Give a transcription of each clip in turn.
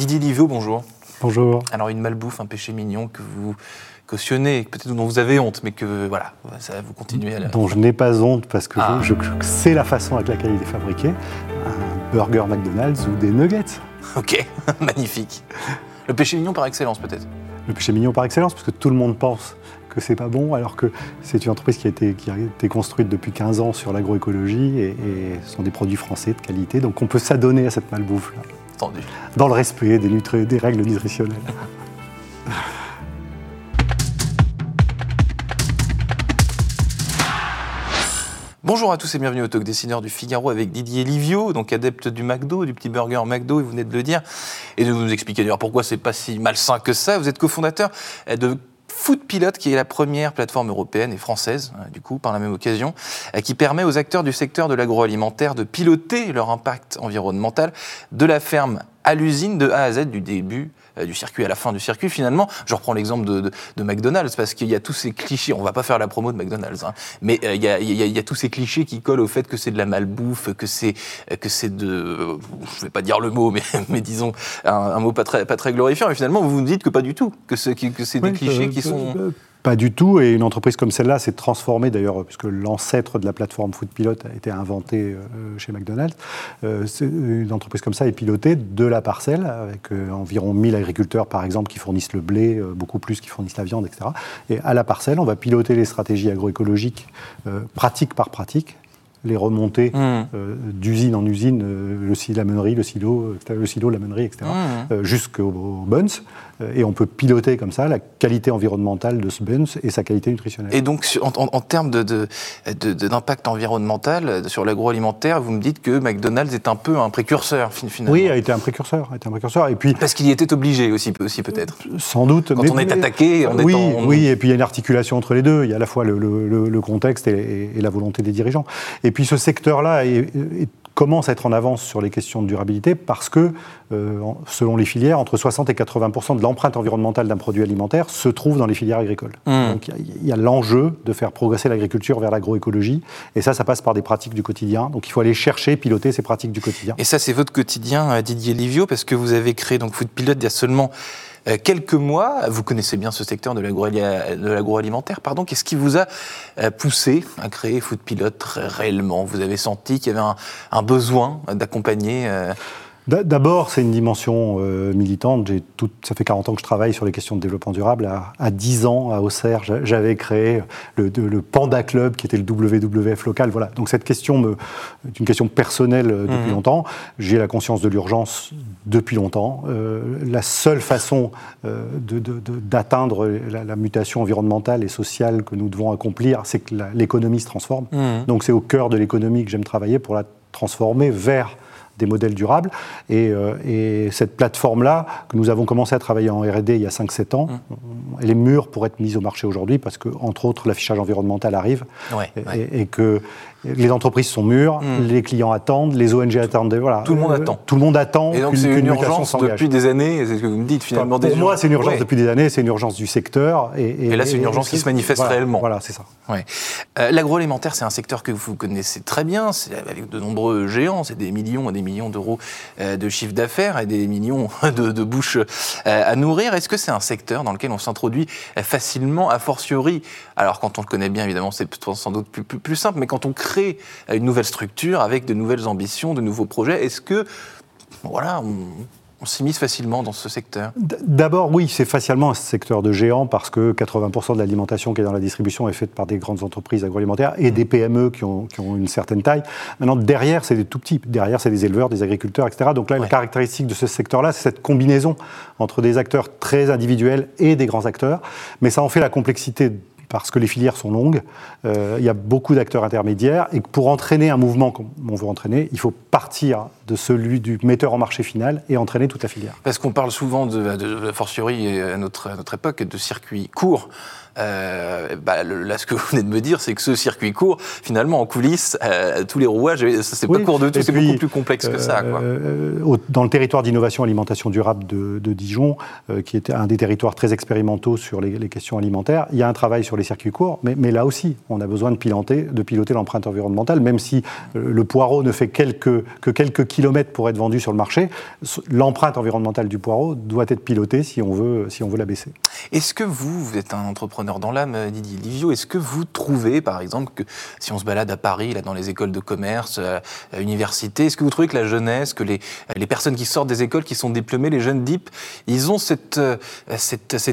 Didier Livio, bonjour. Bonjour. Alors une malbouffe, un péché mignon que vous cautionnez, peut-être dont vous avez honte, mais que voilà, ça vous continuez à la... Dont je n'ai pas honte parce que ah. je, sais la façon avec laquelle il est fabriqué. Un burger McDonald's ou des nuggets. Ok, magnifique. Le péché mignon par excellence peut-être Le péché mignon par excellence, parce que tout le monde pense que c'est pas bon, alors que c'est une entreprise qui a, été, qui a été construite depuis 15 ans sur l'agroécologie et, ce sont des produits français de qualité. Donc on peut s'adonner à cette malbouffe-là. Entendu. Dans le respect des, des règles nutritionnelles. Bonjour à tous et bienvenue au Talk Dessineur du Figaro avec Didier Livio, donc adepte du McDo, du petit burger McDo, et vous venez de le dire, et de nous expliquer d'ailleurs pourquoi c'est pas si malsain que ça. Vous êtes cofondateur de Foodpilot, qui est la première plateforme européenne et française, hein, du coup, par la même occasion, euh, qui permet aux acteurs du secteur de l'agroalimentaire de piloter leur impact environnemental de la ferme à l'usine de A à Z du début du circuit à la fin du circuit. Finalement, je reprends l'exemple de, McDonald's parce qu'il y a tous ces clichés. On va pas faire la promo de McDonald's, hein, mais euh, il, y a, tous ces clichés qui collent au fait que c'est de la malbouffe, que c'est que c'est de, je vais pas dire le mot, mais, mais disons un, mot pas très pas très glorifiant. Et finalement, vous vous dites que pas du tout, que c'est que c'est des clichés qui sont pas du tout, et une entreprise comme celle-là s'est transformée d'ailleurs, puisque l'ancêtre de la plateforme Foodpilot a été inventé euh, chez McDonald's. Euh, une entreprise comme ça est pilotée de la parcelle, avec euh, environ 1000 agriculteurs par exemple qui fournissent le blé, beaucoup plus qui fournissent la viande, etc. Et à la parcelle, on va piloter les stratégies agroécologiques pratique par pratique, les remontées mmh. d'usine en usine, le, la meunerie, le silo, le silo, la meunerie, etc., mmh. jusqu'aux buns. Euh, et on peut piloter comme ça la qualité environnementale de ce buns et sa qualité nutritionnelle. Et donc, en, termes d'impact environnemental sur l'agroalimentaire, vous me dites que McDonald's est un peu un précurseur, finalement. Oui, a été un précurseur. A été un précurseur. Et puis, Parce qu'il y était obligé aussi, aussi peut-être. Sans doute. Quand on est attaqué, on oui, est Oui, et puis il y a une articulation entre les deux. Il y a à la fois le, contexte et, la volonté des dirigeants. Et puis ce secteur-là est, est commence à être en avance sur les questions de durabilité parce que, selon les filières, entre 60 et 80% de l'empreinte environnementale d'un produit alimentaire se trouve dans les filières agricoles. Mmh. Donc il y a, l'enjeu de faire progresser l'agriculture vers l'agroécologie, et ça, ça passe par des pratiques du quotidien. Donc il faut aller chercher, piloter ces pratiques du quotidien. Et ça, c'est votre quotidien, euh, Didier Livio, parce que vous avez créé donc Food Pilot il y a seulement euh, quelques mois. Vous connaissez bien ce secteur de l'agroalimentaire, pardon. Qu'est-ce qui vous a euh, poussé à créer Food Pilot réellement? Vous avez senti qu'il y avait un, besoin d'accompagner euh, D'abord, c'est une dimension euh, militante. Tout, ça fait 40 ans que je travaille sur les questions de développement durable. À, 10 ans, à Auxerre, j'avais créé le, Panda Club, qui était le WWF local. Voilà. Donc cette question me, est une question personnelle euh, depuis mhm. longtemps. J'ai la conscience de l'urgence depuis longtemps. Euh, la seule façon d'atteindre la, mutation environnementale et sociale que nous devons accomplir, c'est que l'économie se transforme. Mhm. Donc c'est au cœur de l'économie que j'aime travailler pour la transformer vers des modèles durables. Euh, et, cette plateforme-là, que nous avons commencé à travailler en RD il y a 5-7 ans, mmh. elle est mûre pour être mise au marché aujourd'hui parce que, entre autres, l'affichage environnemental arrive et, et, que les entreprises sont mûres, hmm. les clients attendent, les ONG attendent. Voilà. Tout le monde attend. Tout le monde attend. Et donc c'est une, urgence depuis des années, c'est ce que vous me dites finalement. pour moi, c'est une urgence depuis des années, c'est une urgence du secteur. Et, là, c'est une urgence qui se manifeste réellement. Voilà, c'est ça. Euh, l'agroalimentaire, c'est un secteur que vous connaissez très bien, avec de nombreux géants, c'est des millions et des millions d'euros euh, de chiffre d'affaires et des millions de, bouches euh, à nourrir. Est-ce que c'est un secteur dans lequel on s'introduit facilement, a fortiori? Alors, quand on le connaît bien, évidemment, c'est sans doute plus, plus, simple, mais quand on crée une nouvelle structure avec de nouvelles ambitions, de nouveaux projets. Est-ce que, voilà, on, s'immisce facilement dans ce secteur D'abord, oui, c'est facialement un secteur de géant parce que 80% de l'alimentation qui est dans la distribution est faite par des grandes entreprises agroalimentaires et des PME qui ont, qui ont une certaine taille. Maintenant, derrière, c'est des tout petits. Derrière, c'est des éleveurs, des agriculteurs, etc. Donc là, la caractéristique de ce secteur-là, c'est cette combinaison entre des acteurs très individuels et des grands acteurs. Mais ça en fait la complexité parce que les filières sont longues, euh, il y a beaucoup d'acteurs intermédiaires, et pour entraîner un mouvement comme on veut entraîner, il faut partir de celui du metteur en marché final et entraîner toute la filière. Parce qu'on parle souvent, de, de, fortiori à notre, à notre époque, de circuits courts. Euh, bah, là, ce que vous venez de me dire, c'est que ce circuit court, finalement, en coulisses, euh, tous les rouages, c'est pas court de tout, c'est beaucoup plus complexe que ça. Dans le territoire d'innovation alimentation durable de, Dijon, qui était un des territoires très expérimentaux sur les, questions alimentaires, il y a un travail sur les circuits courts, mais, là aussi, on a besoin de piloter, de piloter l'empreinte environnementale, même si euh, le poireau ne fait que quelques kilomètres pour être vendu sur le marché, l'empreinte environnementale du poireau doit être pilotée si on veut, si on veut la baisser. Est-ce que vous, vous êtes un entrepreneur dans l'âme, Didier Livio, est-ce que vous trouvez, par exemple, que si on se balade à Paris, là, dans les écoles de commerce, euh, à l'université, est-ce que vous trouvez que la jeunesse, que les, personnes qui sortent des écoles, qui sont diplômées, les jeunes DIP, ils ont cette, euh,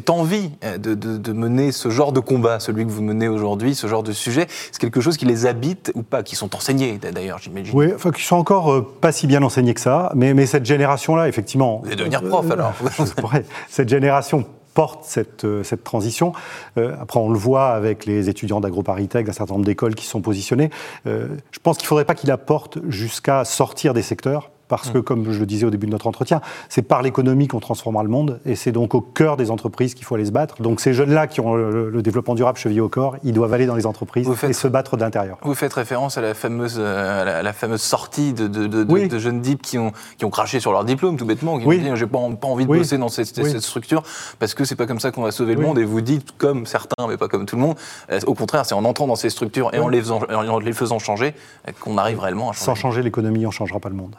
envie de, mener ce genre de combat, celui que vous menez aujourd'hui, ce genre de sujet C'est quelque chose qui les habite ou pas Qui sont enseignés, d'ailleurs, j'imagine Oui, enfin, qui sont encore euh, pas si bien enseignés que ça, mais, mais cette génération-là, effectivement... Vous allez devenir prof, alors Cette génération porte cette, euh, cette transition. Euh, après, on le voit avec les étudiants d'AgroParisTech, d'un certain nombre d'écoles qui sont positionnées. Euh, je pense qu'il ne faudrait pas qu'il apporte jusqu'à sortir des secteurs, parce que, mm. comme je le disais au début de notre entretien, c'est par l'économie qu'on transformera le monde, et c'est donc au cœur des entreprises qu'il faut aller se battre. Donc ces jeunes-là qui ont le, développement durable chevillé au corps, ils doivent aller dans les entreprises et se battre d'intérieur. Vous faites référence à la fameuse, euh, à la, fameuse sortie de, de, de, jeunes dips qui ont, qui ont craché sur leur diplôme, tout bêtement, qui ont dit j'ai pas, pas envie de bosser dans cette, cette, structure, parce que c'est pas comme ça qu'on va sauver le monde, et vous dites, comme certains, mais pas comme tout le monde, euh, au contraire, c'est en entrant dans ces structures et en les, faisant, en les faisant changer qu'on arrive réellement à changer. Sans changer l'économie, on ne changera pas le monde.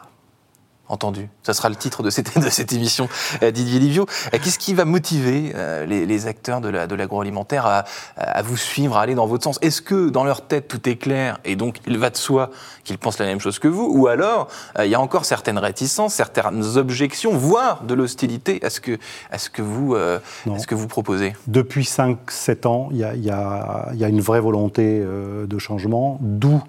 Entendu. Ça sera le titre de cette, de cette émission, euh, Didier Livio. Euh, qu'est-ce qui va motiver euh, les, acteurs de l'agroalimentaire à, à, vous suivre, à aller dans votre sens? Est-ce que dans leur tête tout est clair et donc il va de soi qu'ils pensent la même chose que vous? Ou alors il y a encore certaines réticences, certaines objections, voire de l'hostilité à ce que, à ce que, vous, ce que vous proposez? Depuis 5-7 ans, il y a, y, a, y a, une vraie volonté de changement, d'où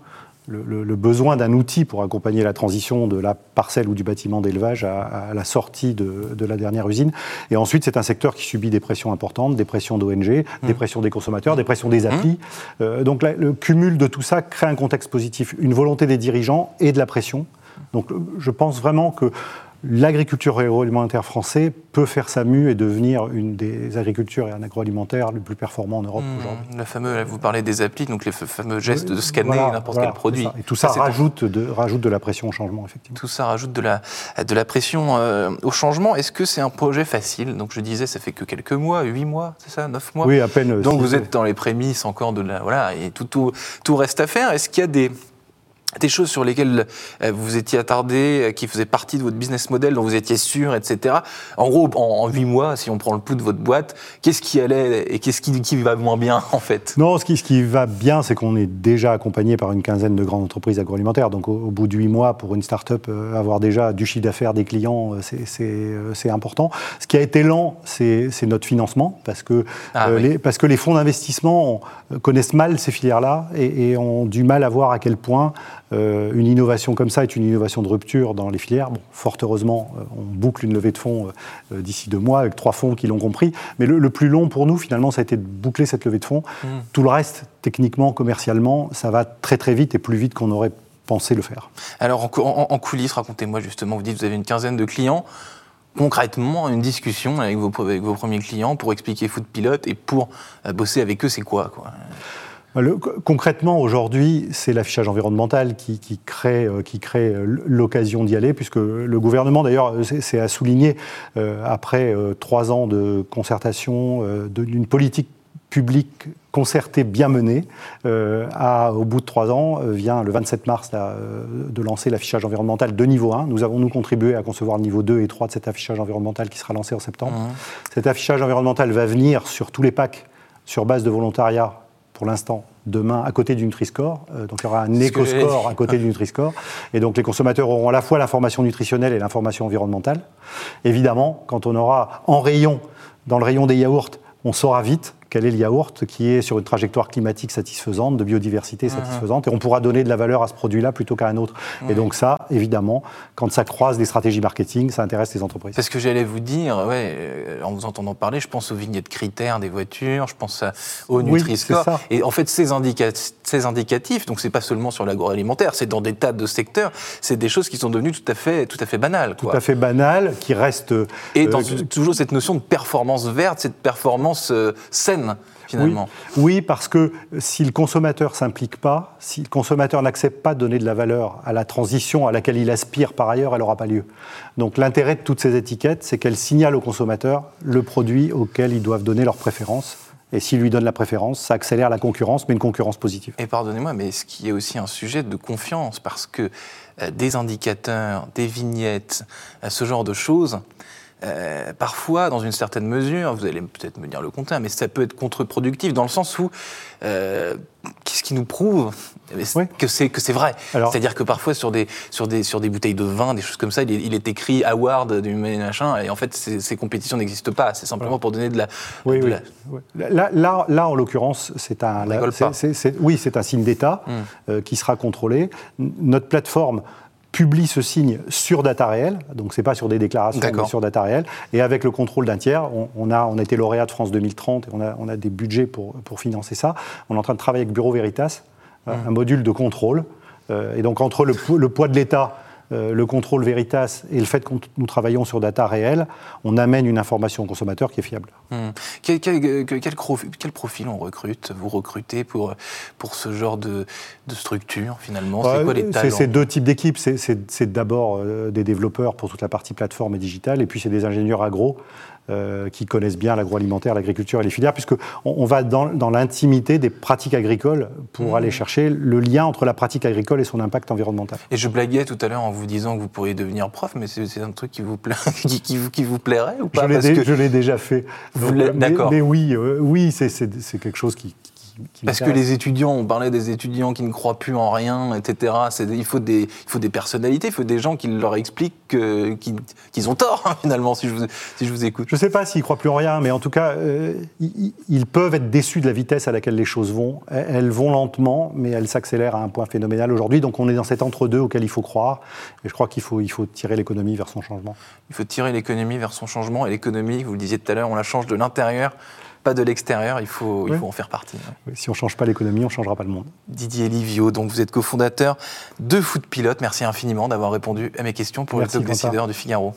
le, besoin d'un outil pour accompagner la transition de la parcelle ou du bâtiment d'élevage à, la sortie de, la dernière usine. Et ensuite, c'est un secteur qui subit des pressions importantes, des pressions d'ONG, mmh. des pressions des consommateurs, des pressions des applis. Mmh. Euh, donc le cumul de tout ça crée un contexte positif, une volonté des dirigeants et de la pression. Donc je pense vraiment que l'agriculture agroalimentaire français peut faire sa mue et devenir une des agricultures et un agroalimentaire le plus performant en Europe mmh, aujourd'hui. La fameuse, vous parlez des applis, donc les fameux gestes de scanner n'importe quel produit. Et tout ça, rajoute, de, rajoute de la pression au changement, effectivement. Tout ça rajoute de la, de la pression euh, au changement. Est-ce que c'est un projet facile? Donc je disais, ça fait que quelques mois, huit mois, c'est ça, neuf mois? Oui, à peine. Donc vous êtes dans les prémices encore de la... Voilà, et tout, tout, tout reste à faire. Est-ce qu'il y a des des choses sur lesquelles euh, vous étiez attardé, euh, qui faisaient partie de votre business model, dont vous étiez sûr, etc. En gros, en huit mois, si on prend le pouls de votre boîte, qu'est-ce qui allait et qu'est-ce qui, qui, va moins bien, en fait? Non, ce qui, ce qui va bien, c'est qu'on est déjà accompagné par une quinzaine de grandes entreprises agroalimentaires. Donc, au, bout de huit mois, pour une start-up, euh, avoir déjà du chiffre d'affaires, des clients, c'est important. Ce qui a été lent, c'est notre financement, parce que, ah les, parce que les fonds d'investissement connaissent mal ces filières-là et, et ont du mal à voir à quel point euh, une innovation comme ça est une innovation de rupture dans les filières. Bon, fort heureusement, euh, on boucle une levée de fonds euh, d'ici deux mois avec trois fonds qui l'ont compris. Mais le, plus long pour nous, finalement, ça a été de boucler cette levée de fonds. Mmh. Tout le reste, techniquement, commercialement, ça va très très vite et plus vite qu'on aurait pensé le faire. Alors, en, coulisses, racontez-moi justement, vous dites que vous avez une quinzaine de clients concrètement une discussion avec vos, avec vos, premiers clients pour expliquer Food Pilot et pour bosser avec eux, c'est quoi, quoi? Concrètement, aujourd'hui, c'est l'affichage environnemental qui, crée, euh, qui crée euh, l'occasion d'y aller, puisque le gouvernement, d'ailleurs, c'est à souligner, euh, après trois ans de concertation, d'une politique publique concertée bien menée, au bout de trois ans, vient le 27 mars de lancer l'affichage environnemental de niveau 1. Nous avons, nous, contribué à concevoir le niveau 2 et 3 de cet affichage environnemental qui sera lancé en septembre. Mmh. Cet affichage environnemental va venir sur tous les packs sur base de volontariat pour l'instant, demain, à côté du Nutri-Score. Euh, donc il y aura un éco-score à côté du Nutri-Score. Et donc les consommateurs auront à la fois l'information nutritionnelle et l'information environnementale. Évidemment, quand on aura en rayon, dans le rayon des yaourts, on saura vite quel est le yaourt qui est sur une trajectoire climatique satisfaisante, de biodiversité mhm. satisfaisante, et on pourra donner de la valeur à ce produit-là plutôt qu'à un autre. Et donc ça, évidemment, quand ça croise des stratégies marketing, ça intéresse les entreprises. C'est ce que j'allais vous dire, ouais, euh, en vous entendant parler, je pense aux vignettes critères des voitures, je pense au Nutri-Score. et en fait, ces, ces indicatifs, donc c'est pas seulement sur l'agroalimentaire, c'est dans des tas de secteurs, c'est des choses qui sont devenues tout à fait, tout à fait banales. Tout à fait banales, qui restent... Et dans euh, toujours cette notion de performance verte, cette performance euh, saine Finalement. Oui, parce que si le consommateur s'implique pas, si le consommateur n'accepte pas de donner de la valeur à la transition à laquelle il aspire par ailleurs, elle n'aura pas lieu. Donc l'intérêt de toutes ces étiquettes, c'est qu'elles signalent au consommateur le produit auquel ils doivent donner leur préférence Et s'il lui donne la préférence, ça accélère la concurrence, mais une concurrence positive. Et pardonnez-moi, mais qu'il y a aussi un sujet de confiance Parce que euh, des indicateurs, des vignettes, euh, ce genre de choses, euh, parfois, dans une certaine mesure, vous allez peut-être me dire le contraire, mais ça peut être contre-productif dans le sens où euh, qu'est-ce qui nous prouve que c'est que c'est vrai C'est-à-dire que parfois sur des sur des sur des bouteilles de vin, des choses comme ça, il est, écrit award du machin, et en fait ces, compétitions n'existent pas. C'est simplement pour donner de la. Oui, oui. Là, là, là, en l'occurrence, c'est un. oui, c'est un signe d'État hmm. euh, qui sera contrôlé. Notre plateforme publie ce signe sur data réel, donc c'est pas sur des déclarations, mais sur data réel, et avec le contrôle d'un tiers, on, a, on a été lauréat de France 2030 et on a, on a des budgets pour, pour financer ça. On est en train de travailler avec Bureau Veritas, euh, mmh. un module de contrôle, euh, et donc entre le, le poids de l'État le contrôle Veritas et le fait que nous travaillons sur data réelle, on amène une information au consommateur qui est fiable. Hmm. Quel, quel, profil on recrute? Vous recrutez pour, pour ce genre de, structure finalement? C'est quoi les talents? C'est deux types d'équipes. C'est d'abord euh, des développeurs pour toute la partie plateforme et digitale, et puis c'est des ingénieurs agro euh, qui connaissent bien l'agroalimentaire, l'agriculture et les filières, puisqu'on on va dans, l'intimité des pratiques agricoles pour mmh. aller chercher le lien entre la pratique agricole et son impact environnemental. Et je blaguais tout à l'heure en vous disant que vous pourriez devenir prof, mais c'est un truc qui vous, qui, qui, vous plairait ou pas? Je l'ai déjà fait. D'accord. Mais, oui, euh, oui c'est quelque chose qui, parce que les étudiants, on parlait des étudiants qui ne croient plus en rien, etc. Il faut, des, il faut des personnalités, il faut des gens qui leur expliquent qu'ils ont tort, hein, finalement, si je vous, si je vous écoute. Je ne sais pas s'ils ne croient plus en rien, mais en tout cas, euh, ils, peuvent être déçus de la vitesse à laquelle les choses vont. Elles vont lentement, mais elles s'accélèrent à un point phénoménal aujourd'hui. Donc on est dans cet entre-deux auquel il faut croire. Et je crois qu'il faut, il faut tirer l'économie vers son changement. Il faut tirer l'économie vers son changement. Et l'économie, vous le disiez tout à l'heure, on la change de l'intérieur pas de l'extérieur, il, faut, il faut en faire partie. si on ne change pas l'économie, on ne changera pas le monde. Didier Livio, donc vous êtes cofondateur de Foot Pilote. Merci infiniment d'avoir répondu à mes questions pour le top décideur du Figaro.